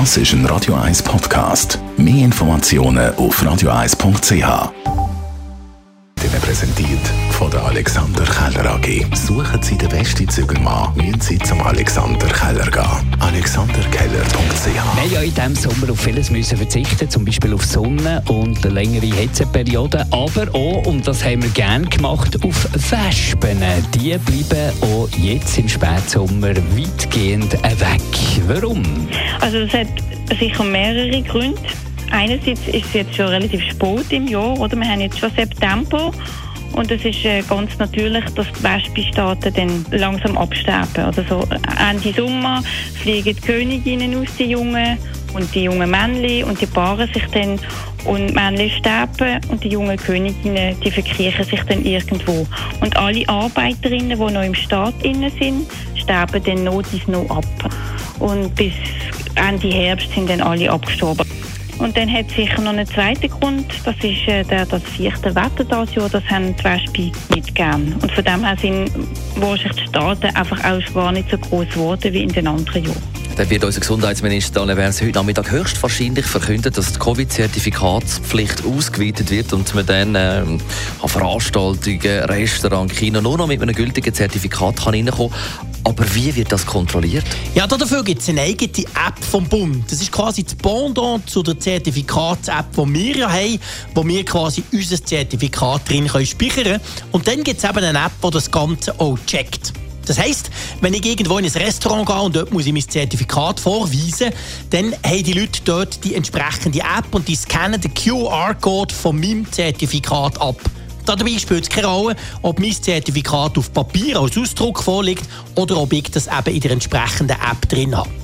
Das ist ein Radio 1 Podcast. Mehr Informationen auf radio1.ch. Ihnen präsentiert von der Alexander Keller AG. Suchen Sie den besten Zügelmann, müssen Sie zum Alexander Keller gehen. AlexanderKeller.ch Wir haben ja in diesem Sommer auf vieles müssen verzichten, zum Beispiel auf Sonne und längere Hitzeperioden, aber auch, und das haben wir gerne gemacht, auf Wespen. Die bleiben auch jetzt im Spätsommer weitgehend weg. Warum? Also das hat sicher mehrere Gründe. Einerseits ist es jetzt schon relativ spät im Jahr, oder? Wir haben jetzt schon September und es ist äh, ganz natürlich, dass die Wespenstaaten dann langsam absterben. Oder so Ende Sommer fliegen die Königinnen aus, die Jungen, und die jungen Männchen und die paaren sich dann und die Männchen sterben und die jungen Königinnen, die verkriechen sich dann irgendwo. Und alle Arbeiterinnen, die noch im Staat innen sind, sterben dann noch noch ab. Und bis Ende Herbst sind dann alle abgestorben. Und dann hat es sicher noch einen zweiten Grund, das ist äh, der, das vierte Wetter dieses Jahr, das haben die Wespen gern. Und von dem her sind wahrscheinlich die Staaten einfach auch gar nicht so groß geworden wie in den anderen Jahren. Dann wird unser Gesundheitsminister Alain heute Nachmittag höchstwahrscheinlich verkünden, dass die Covid-Zertifikatspflicht ausgeweitet wird und man dann äh, an Veranstaltungen, Restaurants, Kino nur noch mit einem gültigen Zertifikat kann reinkommen Aber wie wird das kontrolliert? Ja, dafür gibt es eine eigene App vom Bund. Das ist quasi das Pendant zu der Zertifikats-App, die wir ja haben, wo wir quasi unser Zertifikat drin speichern können. Und dann gibt es eben eine App, die das Ganze auch checkt. Das heisst, wenn ich irgendwo in ein Restaurant gehe und dort muss ich mein Zertifikat vorweisen, dann haben die Leute dort die entsprechende App und die scannen den QR-Code von meinem Zertifikat ab. Dabei spielt es keine Rolle, ob mein Zertifikat auf Papier als Ausdruck vorliegt oder ob ich das eben in der entsprechenden App drin habe.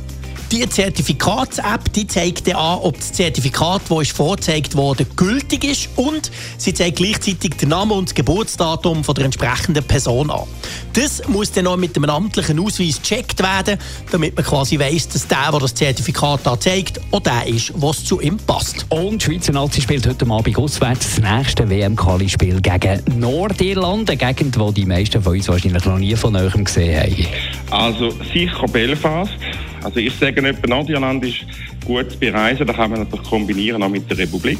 Die Zertifikats-App die zeigt dir an, ob das Zertifikat, das ist vorgezeigt wurde, gültig ist und sie zeigt gleichzeitig den Namen und das Geburtsdatum von der entsprechenden Person an. Das muss dann noch mit einem amtlichen Ausweis gecheckt werden, damit man quasi weiss, dass der, der das Zertifikat da zeigt, auch der ist, was zu ihm passt. Und die Schweizer Nazi spielt heute Abend auswärts das nächste WM-Quali-Spiel gegen Nordirland, eine Gegend, die die meisten von uns wahrscheinlich noch nie von euch gesehen haben. Also sicher Belfast. Also ich sage nicht, Nordirland ist gut zu bereisen, da kann man natürlich kombinieren auch mit der Republik.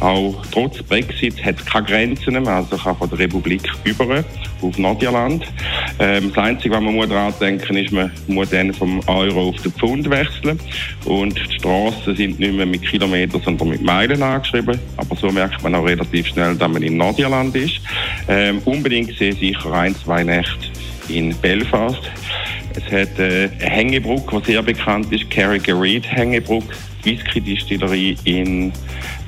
Auch trotz Brexit hat es keine Grenzen mehr, also kann von der Republik über auf Nordirland. Ähm, das Einzige, was man muss daran denken ist, man muss dann vom Euro auf den Pfund wechseln und die Straßen sind nicht mehr mit Kilometern, sondern mit Meilen angeschrieben. Aber so merkt man auch relativ schnell, dass man in Nordirland ist. Ähm, unbedingt sehe sicher ein, zwei Nächte in Belfast. Es hat äh, eine Hängebrücke, die sehr bekannt ist, Carriger Reed Hängebrücke, Whisky-Distillerie in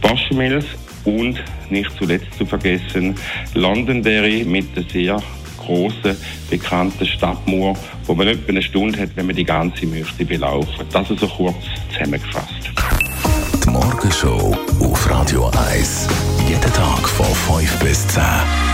Boschmills und nicht zuletzt zu vergessen Londonderry mit der sehr großen, bekannten Stadtmauer, wo man etwa eine Stunde hat, wenn man die ganze möchte belaufen. Das ist so kurz zusammengefasst. Die Morgenshow auf Radio 1. Jeden Tag von 5 bis 10.